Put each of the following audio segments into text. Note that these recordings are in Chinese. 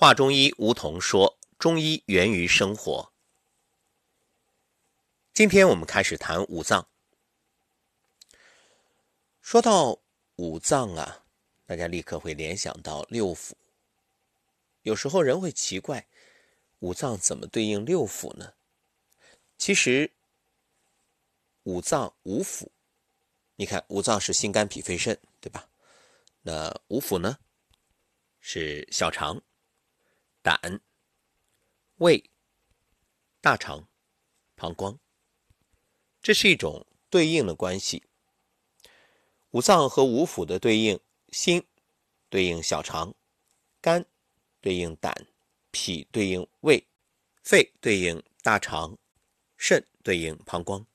华中医吴桐说：“中医源于生活。”今天我们开始谈五脏。说到五脏啊，大家立刻会联想到六腑。有时候人会奇怪，五脏怎么对应六腑呢？其实，五脏五腑，你看五脏是心肝脾肺肾，对吧？那五腑呢，是小肠。胆、胃、大肠、膀胱，这是一种对应的关系。五脏和五腑的对应：心对应小肠，肝对应胆，脾对应胃，肺对应大肠，肾对应膀胱。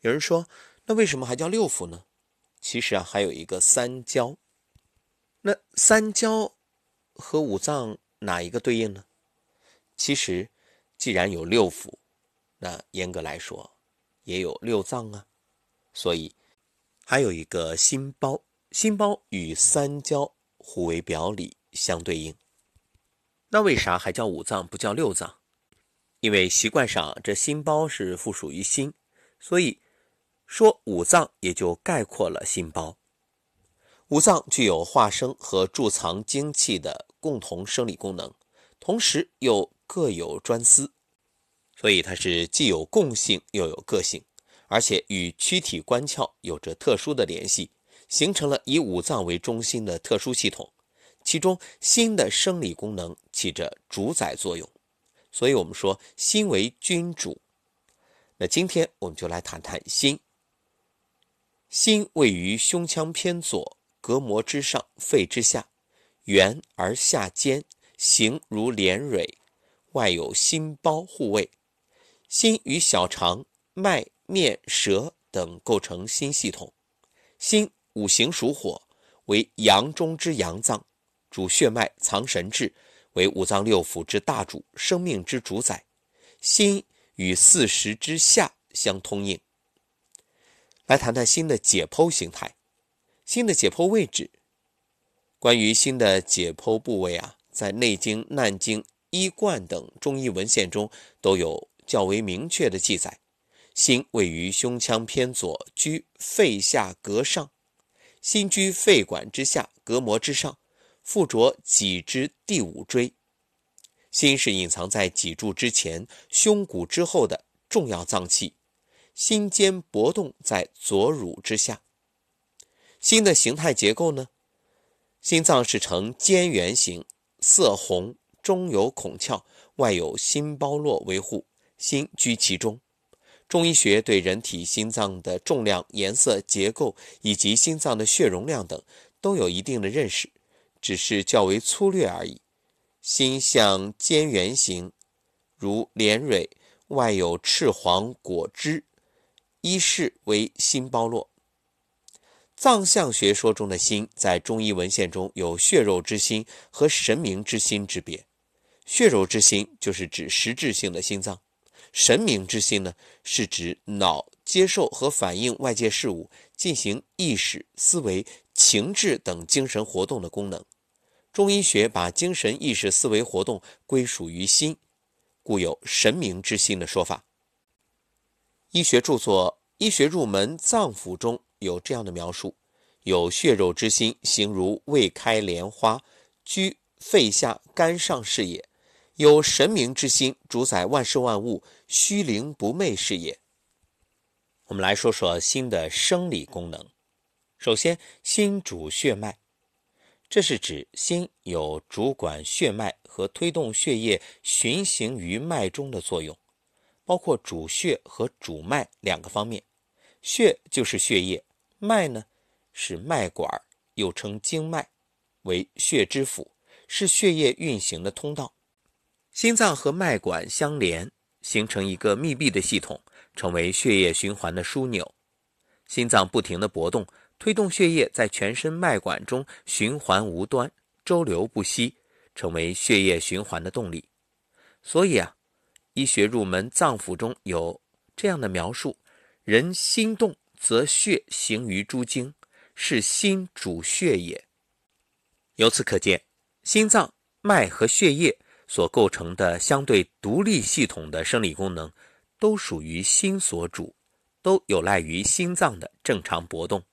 有人说，那为什么还叫六腑呢？其实啊，还有一个三焦。那三焦和五脏。哪一个对应呢？其实，既然有六腑，那严格来说也有六脏啊。所以还有一个心包，心包与三焦互为表里，相对应。那为啥还叫五脏不叫六脏？因为习惯上这心包是附属于心，所以说五脏也就概括了心包。五脏具有化生和贮藏精气的。共同生理功能，同时又各有专司，所以它是既有共性又有个性，而且与躯体官窍有着特殊的联系，形成了以五脏为中心的特殊系统。其中心的生理功能起着主宰作用，所以我们说心为君主。那今天我们就来谈谈心。心位于胸腔偏左，膈膜之上，肺之下。圆而下尖，形如莲蕊，外有心包护卫。心与小肠、脉、面、舌等构成心系统。心五行属火，为阳中之阳脏，主血脉，藏神志，为五脏六腑之大主，生命之主宰。心与四时之下相通应。来谈谈心的解剖形态，心的解剖位置。关于心的解剖部位啊，在《内经》《难经》《医贯》等中医文献中都有较为明确的记载。心位于胸腔偏左，居肺下膈上；心居肺管之下，膈膜之上，附着脊之第五椎。心是隐藏在脊柱之前、胸骨之后的重要脏器。心间搏动在左乳之下。心的形态结构呢？心脏是呈尖圆形，色红，中有孔窍，外有心包络维护，心居其中。中医学对人体心脏的重量、颜色、结构以及心脏的血容量等都有一定的认识，只是较为粗略而已。心像尖圆形，如莲蕊，外有赤黄果汁，一是为心包络。藏象学说中的心，在中医文献中有血肉之心和神明之心之别。血肉之心就是指实质性的心脏，神明之心呢，是指脑接受和反映外界事物、进行意识、思维、情志等精神活动的功能。中医学把精神意识、思维活动归属于心，故有神明之心的说法。医学著作《医学入门脏腑》中。有这样的描述：有血肉之心，形如未开莲花，居肺下肝上是也；有神明之心，主宰万事万物，虚灵不昧是也。我们来说说心的生理功能。首先，心主血脉，这是指心有主管血脉和推动血液循行于脉中的作用，包括主血和主脉两个方面。血就是血液。脉呢，是脉管，又称经脉，为血之府，是血液运行的通道。心脏和脉管相连，形成一个密闭的系统，成为血液循环的枢纽。心脏不停的搏动，推动血液在全身脉管中循环无端，周流不息，成为血液循环的动力。所以啊，医学入门脏腑中有这样的描述：人心动。则血行于诸经，是心主血也。由此可见，心脏脉和血液所构成的相对独立系统的生理功能，都属于心所主，都有赖于心脏的正常搏动。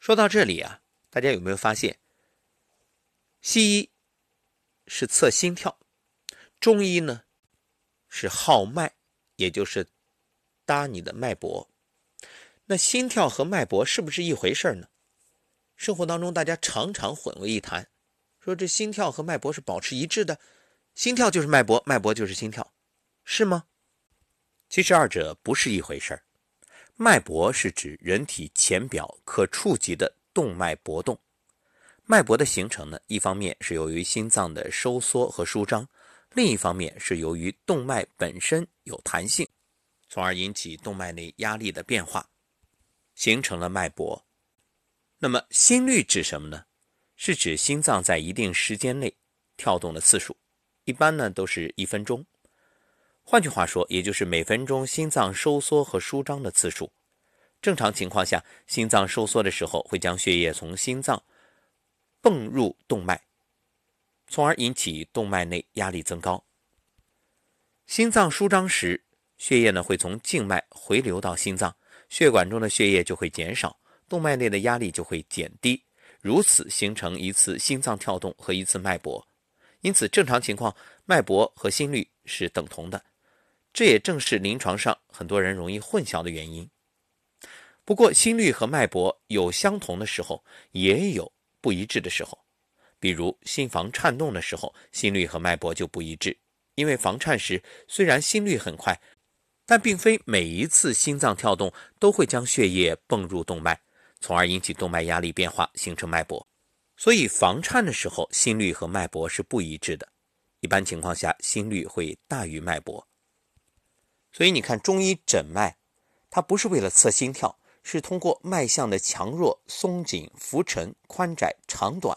说到这里啊，大家有没有发现，西医是测心跳，中医呢是号脉，也就是搭你的脉搏。那心跳和脉搏是不是一回事儿呢？生活当中大家常常混为一谈，说这心跳和脉搏是保持一致的，心跳就是脉搏，脉搏就是心跳，是吗？其实二者不是一回事儿。脉搏是指人体浅表可触及的动脉搏动。脉搏的形成呢，一方面是由于心脏的收缩和舒张，另一方面是由于动脉本身有弹性，从而引起动脉内压力的变化，形成了脉搏。那么心率指什么呢？是指心脏在一定时间内跳动的次数，一般呢都是一分钟。换句话说，也就是每分钟心脏收缩和舒张的次数。正常情况下，心脏收缩的时候会将血液从心脏泵入动脉，从而引起动脉内压力增高。心脏舒张时，血液呢会从静脉回流到心脏，血管中的血液就会减少，动脉内的压力就会减低，如此形成一次心脏跳动和一次脉搏。因此，正常情况，脉搏和心率是等同的。这也正是临床上很多人容易混淆的原因。不过，心率和脉搏有相同的时候，也有不一致的时候。比如心房颤动的时候，心率和脉搏就不一致。因为房颤时虽然心率很快，但并非每一次心脏跳动都会将血液泵入动脉，从而引起动脉压力变化，形成脉搏。所以房颤的时候，心率和脉搏是不一致的。一般情况下，心率会大于脉搏。所以你看，中医诊脉，它不是为了测心跳，是通过脉象的强弱、松紧、浮沉、宽窄、长短，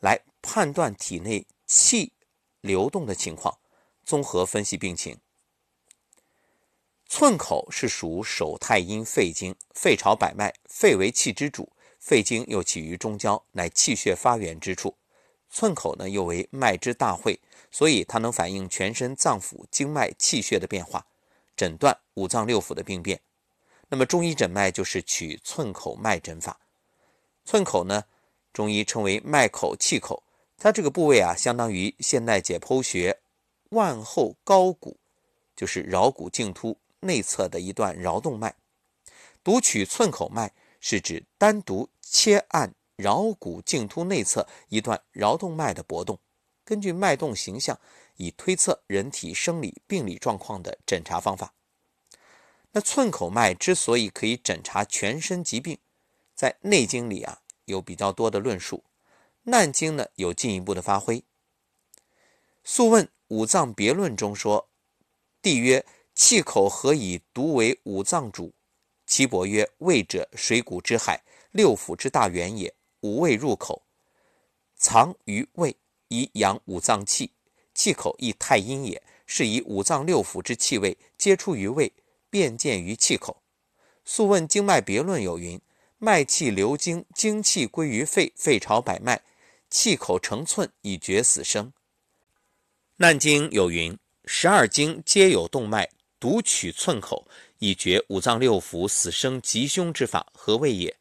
来判断体内气流动的情况，综合分析病情。寸口是属手太阴肺经，肺朝百脉，肺为气之主，肺经又起于中焦，乃气血发源之处。寸口呢，又为脉之大会，所以它能反映全身脏腑经脉气血的变化。诊断五脏六腑的病变，那么中医诊脉就是取寸口脉诊法。寸口呢，中医称为脉口、气口，它这个部位啊，相当于现代解剖学腕后高骨，就是桡骨茎突内侧的一段桡动脉。读取寸口脉是指单独切按桡骨茎突内侧一段桡动脉的搏动，根据脉动形象。以推测人体生理病理状况的诊查方法。那寸口脉之所以可以诊查全身疾病，在《内经》里啊有比较多的论述，《难经》呢有进一步的发挥。《素问·五脏别论》中说：“帝曰：气口何以独为五脏主？岐伯曰：胃者，水谷之海，六腑之大源也。五味入口，藏于胃，以养五脏气。”气口亦太阴也，是以五脏六腑之气味皆出于胃，便见于气口。素问经脉别论有云：脉气流经，精气归于肺，肺朝百脉，气口成寸，以决死生。难经有云：十二经皆有动脉，独取寸口，以决五脏六腑死生吉凶之法，何谓也？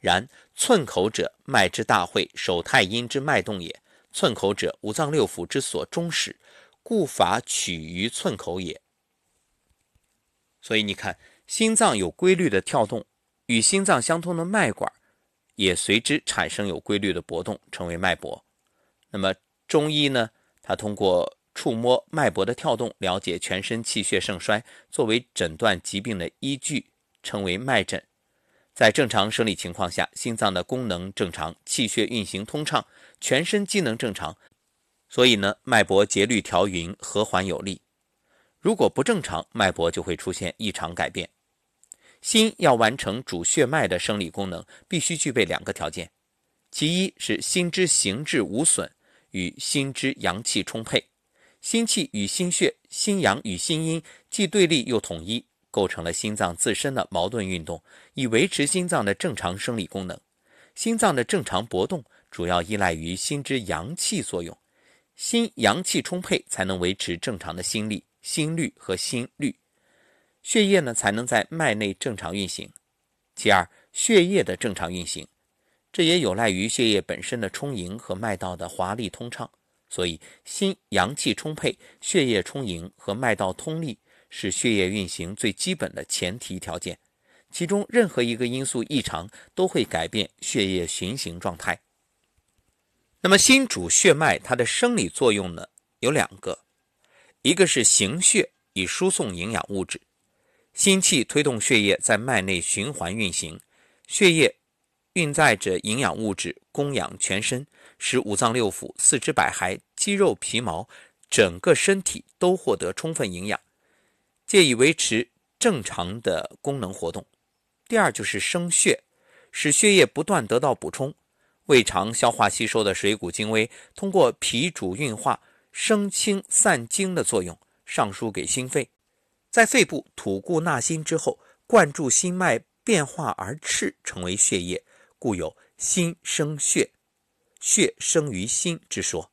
然寸口者，脉之大会，手太阴之脉动也。寸口者，五脏六腑之所终始，故法取于寸口也。所以你看，心脏有规律的跳动，与心脏相通的脉管也随之产生有规律的搏动，成为脉搏。那么中医呢？它通过触摸脉搏的跳动，了解全身气血盛衰，作为诊断疾病的依据，称为脉诊。在正常生理情况下，心脏的功能正常，气血运行通畅，全身机能正常，所以呢，脉搏节律调匀，和缓有力。如果不正常，脉搏就会出现异常改变。心要完成主血脉的生理功能，必须具备两个条件：其一是心之形质无损，与心之阳气充沛；心气与心血、心阳与心阴既对立又统一。构成了心脏自身的矛盾运动，以维持心脏的正常生理功能。心脏的正常搏动主要依赖于心之阳气作用，心阳气充沛，才能维持正常的心力、心率和心率，血液呢才能在脉内正常运行。其二，血液的正常运行，这也有赖于血液本身的充盈和脉道的华丽通畅。所以，心阳气充沛，血液充盈和脉道通利是血液运行最基本的前提条件。其中任何一个因素异常，都会改变血液循行状态。那么，心主血脉，它的生理作用呢有两个，一个是行血，以输送营养物质。心气推动血液在脉内循环运行，血液运载着营养物质供养全身。使五脏六腑、四肢百骸、肌肉皮毛，整个身体都获得充分营养，借以维持正常的功能活动。第二就是生血，使血液不断得到补充。胃肠消化吸收的水谷精微，通过脾主运化、生清散精的作用，上输给心肺，在肺部吐故纳新之后，灌注心脉，变化而赤，成为血液，故有心生血。血生于心之说，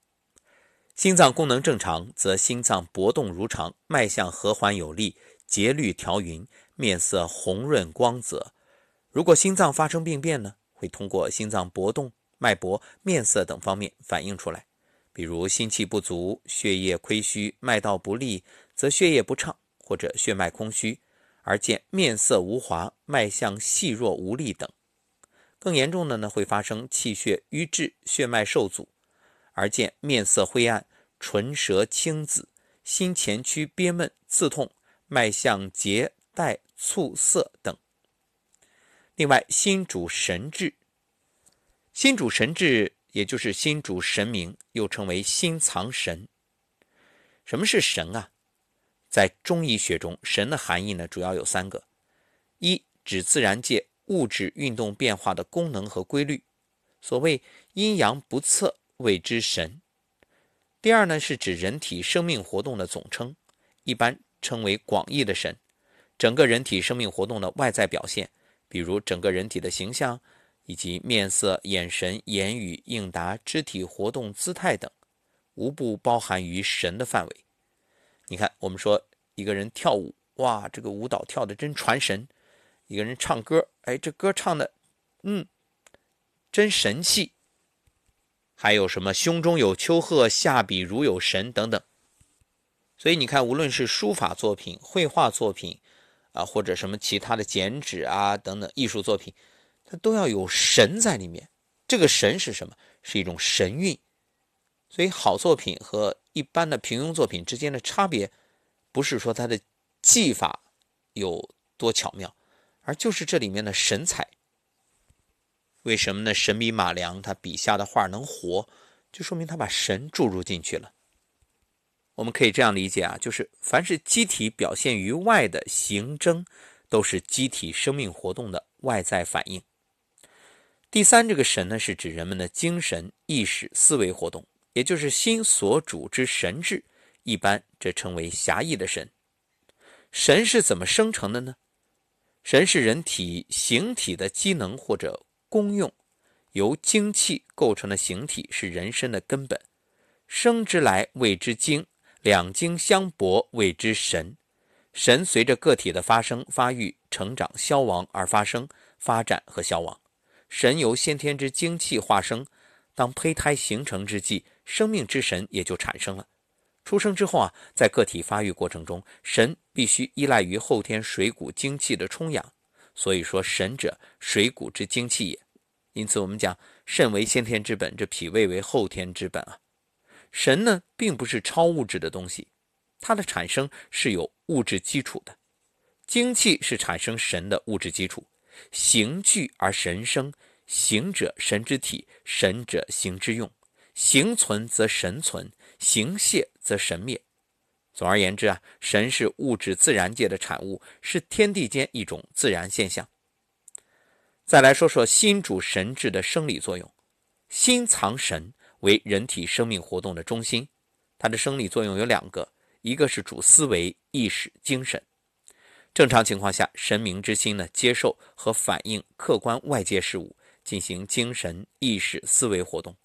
心脏功能正常，则心脏搏动如常，脉象和缓有力，节律调匀，面色红润光泽。如果心脏发生病变呢，会通过心脏搏动、脉搏、面色等方面反映出来。比如心气不足、血液亏虚、脉道不利，则血液不畅或者血脉空虚，而见面色无华、脉象细弱无力等。更严重的呢，会发生气血瘀滞、血脉受阻，而见面色灰暗、唇舌青紫、心前区憋闷、刺痛、脉象结带促涩等。另外，心主神志，心主神志，也就是心主神明，又称为心藏神。什么是神啊？在中医学中，神的含义呢，主要有三个：一指自然界。物质运动变化的功能和规律，所谓阴阳不测，谓之神。第二呢，是指人体生命活动的总称，一般称为广义的神，整个人体生命活动的外在表现，比如整个人体的形象，以及面色、眼神、言语、应答、肢体活动、姿态等，无不包含于神的范围。你看，我们说一个人跳舞，哇，这个舞蹈跳的真传神。一个人唱歌，哎，这歌唱的，嗯，真神气。还有什么“胸中有丘壑，下笔如有神”等等。所以你看，无论是书法作品、绘画作品，啊，或者什么其他的剪纸啊等等艺术作品，它都要有神在里面。这个神是什么？是一种神韵。所以好作品和一般的平庸作品之间的差别，不是说它的技法有多巧妙。而就是这里面的神采，为什么呢？神笔马良他笔下的画能活，就说明他把神注入进去了。我们可以这样理解啊，就是凡是机体表现于外的行征，都是机体生命活动的外在反应。第三，这个神呢，是指人们的精神、意识、思维活动，也就是心所主之神志。一般这称为狭义的神。神是怎么生成的呢？神是人体形体的机能或者功用，由精气构成的形体是人身的根本。生之来谓之精，两精相搏谓之神。神随着个体的发生、发育、成长、消亡而发生、发展和消亡。神由先天之精气化生，当胚胎形成之际，生命之神也就产生了。出生之后啊，在个体发育过程中，神必须依赖于后天水谷精气的充养，所以说神者水谷之精气也。因此我们讲肾为先天之本，这脾胃为后天之本啊。神呢，并不是超物质的东西，它的产生是有物质基础的。精气是产生神的物质基础，形聚而神生，形者神之体，神者形之用，形存则神存。形泄则神灭。总而言之啊，神是物质自然界的产物，是天地间一种自然现象。再来说说心主神志的生理作用。心藏神，为人体生命活动的中心。它的生理作用有两个，一个是主思维、意识、精神。正常情况下，神明之心呢，接受和反映客观外界事物，进行精神、意识、思维活动。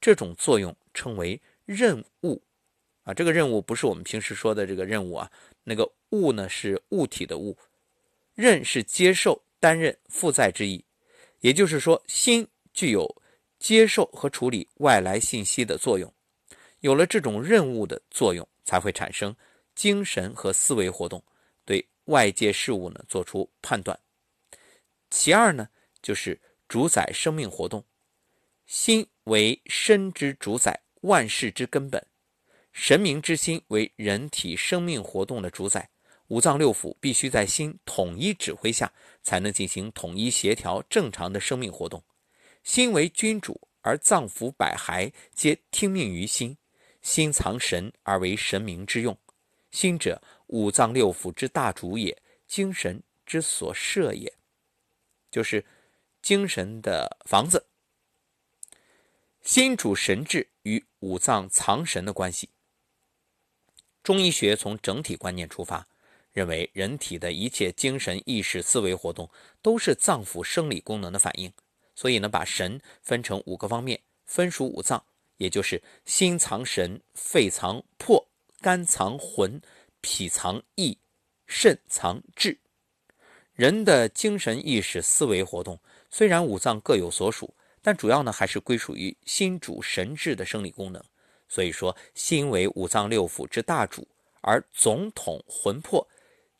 这种作用称为。任务啊，这个任务不是我们平时说的这个任务啊，那个物呢是物体的物，任是接受、担任、负载之意。也就是说，心具有接受和处理外来信息的作用，有了这种任务的作用，才会产生精神和思维活动，对外界事物呢做出判断。其二呢，就是主宰生命活动，心为身之主宰，万事之根本，神明之心为人体生命活动的主宰。五脏六腑必须在心统一指挥下，才能进行统一协调正常的生命活动。心为君主，而脏腑百骸皆听命于心。心藏神，而为神明之用。心者，五脏六腑之大主也，精神之所设也，就是精神的房子。心主神志与五脏藏神的关系。中医学从整体观念出发。认为人体的一切精神、意识、思维活动都是脏腑生理功能的反应，所以呢，把神分成五个方面，分属五脏，也就是心藏神，肺藏魄，肝藏魂，脾藏意，肾藏志。人的精神、意识、思维活动虽然五脏各有所属，但主要呢还是归属于心主神志的生理功能。所以说，心为五脏六腑之大主，而总统魂魄。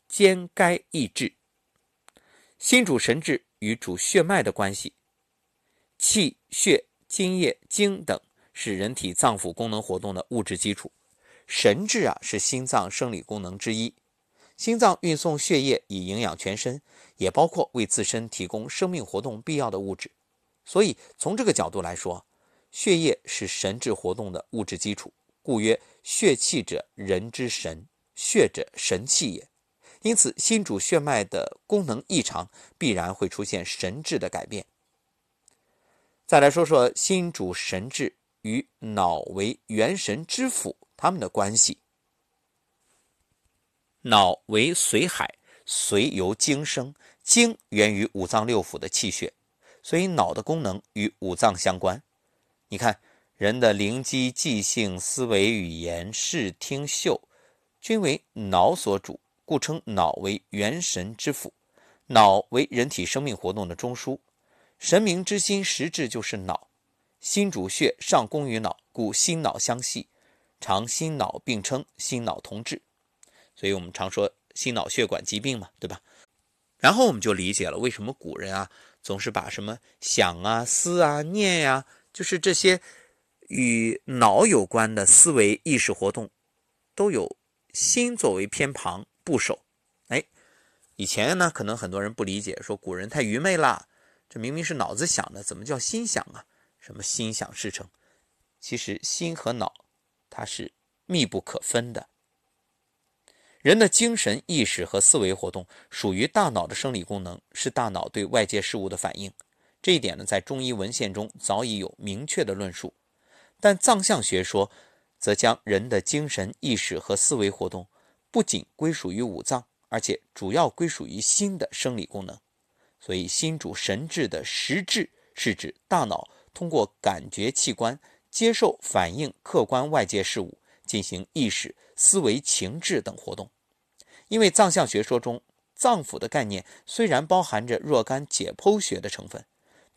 兼该意志，心主神志与主血脉的关系，气血津液精等是人体脏腑功能活动的物质基础。神志啊是心脏生理功能之一，心脏运送血液以营养全身，也包括为自身提供生命活动必要的物质。所以从这个角度来说，血液是神志活动的物质基础。故曰：血气者，人之神；血者，神气也。因此，心主血脉的功能异常，必然会出现神志的改变。再来说说心主神志与脑为元神之府他们的关系。脑为髓海，髓由精生，精源于五脏六腑的气血，所以脑的功能与五脏相关。你看，人的灵机、记性、思维、语言、视听嗅，均为脑所主。故称脑为元神之府，脑为人体生命活动的中枢，神明之心实质就是脑。心主血，上供于脑，故心脑相系，常心脑并称，心脑同治。所以我们常说心脑血管疾病嘛，对吧？然后我们就理解了为什么古人啊总是把什么想啊、思啊、念呀，就是这些与脑有关的思维意识活动，都有心作为偏旁。部首，哎，以前呢，可能很多人不理解，说古人太愚昧了，这明明是脑子想的，怎么叫心想啊？什么心想事成？其实心和脑它是密不可分的。人的精神意识和思维活动属于大脑的生理功能，是大脑对外界事物的反应。这一点呢，在中医文献中早已有明确的论述。但藏象学说则将人的精神意识和思维活动。不仅归属于五脏，而且主要归属于心的生理功能。所以，心主神志的实质是指大脑通过感觉器官接受、反映客观外界事物，进行意识、思维、情志等活动。因为藏象学说中脏腑的概念虽然包含着若干解剖学的成分，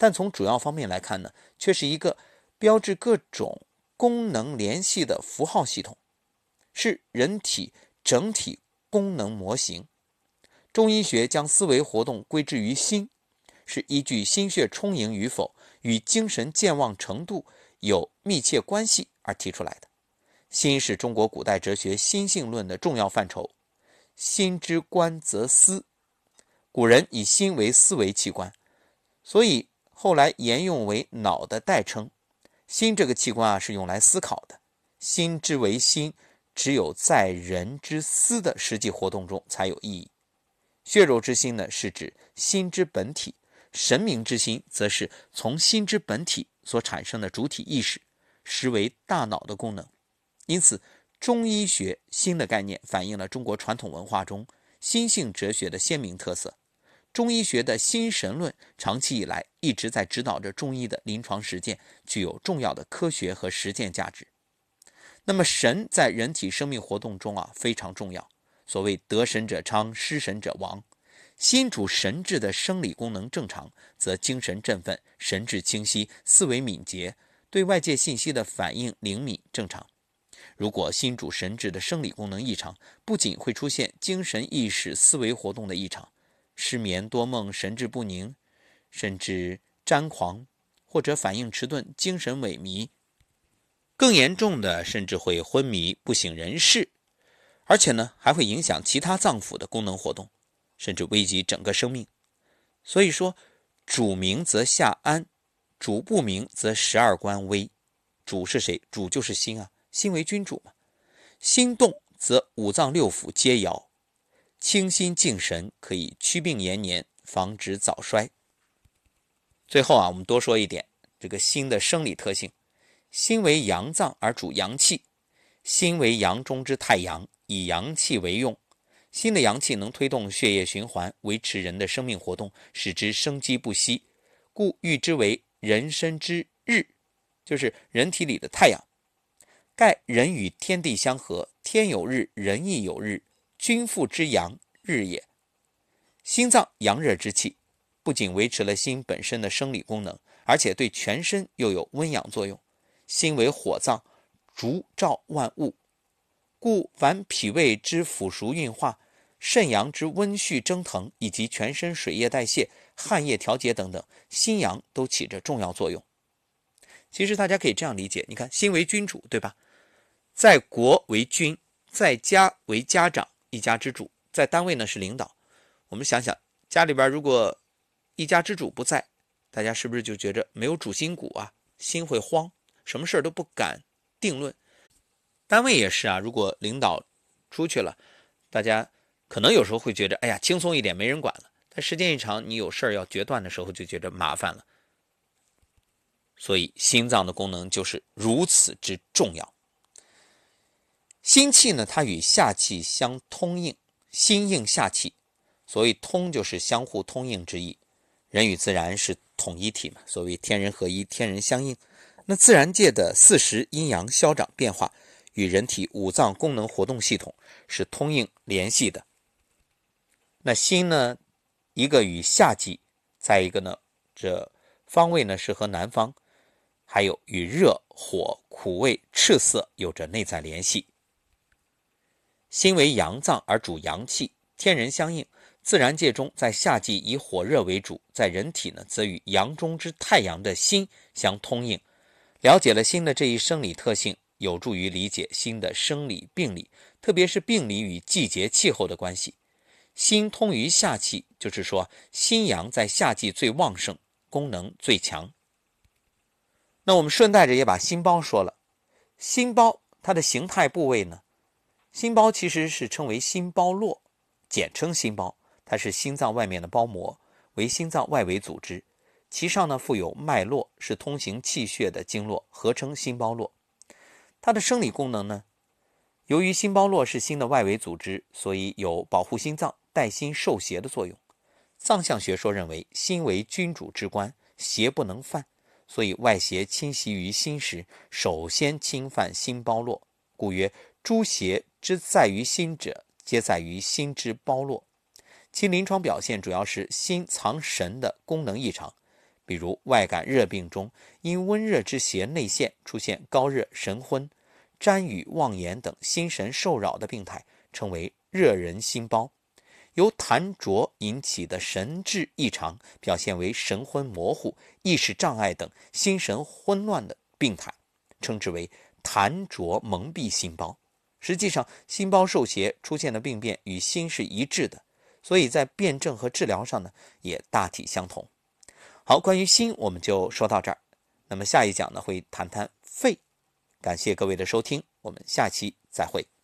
但从主要方面来看呢，却是一个标志各种功能联系的符号系统，是人体。整体功能模型，中医学将思维活动归之于心，是依据心血充盈与否与精神健忘程度有密切关系而提出来的。心是中国古代哲学心性论的重要范畴。心之官则思，古人以心为思维器官，所以后来沿用为脑的代称。心这个器官啊，是用来思考的。心之为心。只有在人之思的实际活动中才有意义。血肉之心呢，是指心之本体；神明之心，则是从心之本体所产生的主体意识，实为大脑的功能。因此，中医学心的概念反映了中国传统文化中心性哲学的鲜明特色。中医学的心神论长期以来一直在指导着中医的临床实践，具有重要的科学和实践价值。那么神在人体生命活动中啊非常重要。所谓得神者昌，失神者亡。心主神志的生理功能正常，则精神振奋，神志清晰，思维敏捷，对外界信息的反应灵敏正常。如果心主神志的生理功能异常，不仅会出现精神意识、思维活动的异常，失眠、多梦、神志不宁，甚至癫狂，或者反应迟钝、精神萎靡，更严重的甚至会昏迷、不省人事。而且呢，还会影响其他脏腑的功能活动，甚至危及整个生命。所以说，主明则下安，主不明则十二官危。主是谁？主就是心啊，心为君主嘛。心动则五脏六腑皆摇。清心静神可以祛病延年，防止早衰。最后啊，我们多说一点这个心的生理特性。心为阳脏而主阳气，心为阳中之太阳。以阳气为用，心的阳气能推动血液循环，维持人的生命活动，使之生机不息，故誉之为人身之日，就是人体里的太阳。盖人与天地相合，天有日，人亦有日，君父之阳日也。心脏阳热之气，不仅维持了心本身的生理功能，而且对全身又有温养作用。心为火脏，烛照万物。故凡脾胃之腐熟运化、肾阳之温煦蒸腾，以及全身水液代谢、汗液调节等等，心阳都起着重要作用。其实大家可以这样理解：你看，心为君主，对吧？在国为君，在家为家长，一家之主；在单位呢是领导。我们想想，家里边如果一家之主不在，大家是不是就觉着没有主心骨啊？心会慌，什么事儿都不敢定论。单位也是啊，如果领导出去了，大家可能有时候会觉得，哎呀，轻松一点，没人管了。但时间一长，你有事儿要决断的时候，就觉得麻烦了。所以心脏的功能就是如此之重要。心气呢，它与下气相通应，心应下气，所谓通就是相互通应之意。人与自然是统一体嘛，所谓天人合一，天人相应。那自然界的四时阴阳消长变化。与人体五脏功能活动系统是通应联系的。那心呢，一个与夏季，再一个呢，这方位呢是和南方，还有与热、火、苦味、赤色有着内在联系。心为阳脏而主阳气，天人相应。自然界中，在夏季以火热为主，在人体呢，则与阳中之太阳的心相通应。了解了心的这一生理特性。有助于理解心的生理病理，特别是病理与季节气候的关系。心通于夏气，就是说心阳在夏季最旺盛，功能最强。那我们顺带着也把心包说了。心包它的形态部位呢？心包其实是称为心包络，简称心包。它是心脏外面的包膜，为心脏外围组织，其上呢附有脉络，是通行气血的经络，合称心包络。它的生理功能呢？由于心包络是心的外围组织，所以有保护心脏、带心受邪的作用。脏象学说认为，心为君主之官，邪不能犯，所以外邪侵袭于心时，首先侵犯心包络。故曰：诸邪之在于心者，皆在于心之包络。其临床表现主要是心藏神的功能异常。比如外感热病中，因温热之邪内陷，出现高热、神昏、谵语、妄言等心神受扰的病态，称为热人心包；由痰浊引起的神志异常，表现为神昏模糊、意识障碍等心神混乱的病态，称之为痰浊蒙蔽心包。实际上，心包受邪出现的病变与心是一致的，所以在辩证和治疗上呢，也大体相同。好，关于心我们就说到这儿。那么下一讲呢会谈谈肺。感谢各位的收听，我们下期再会。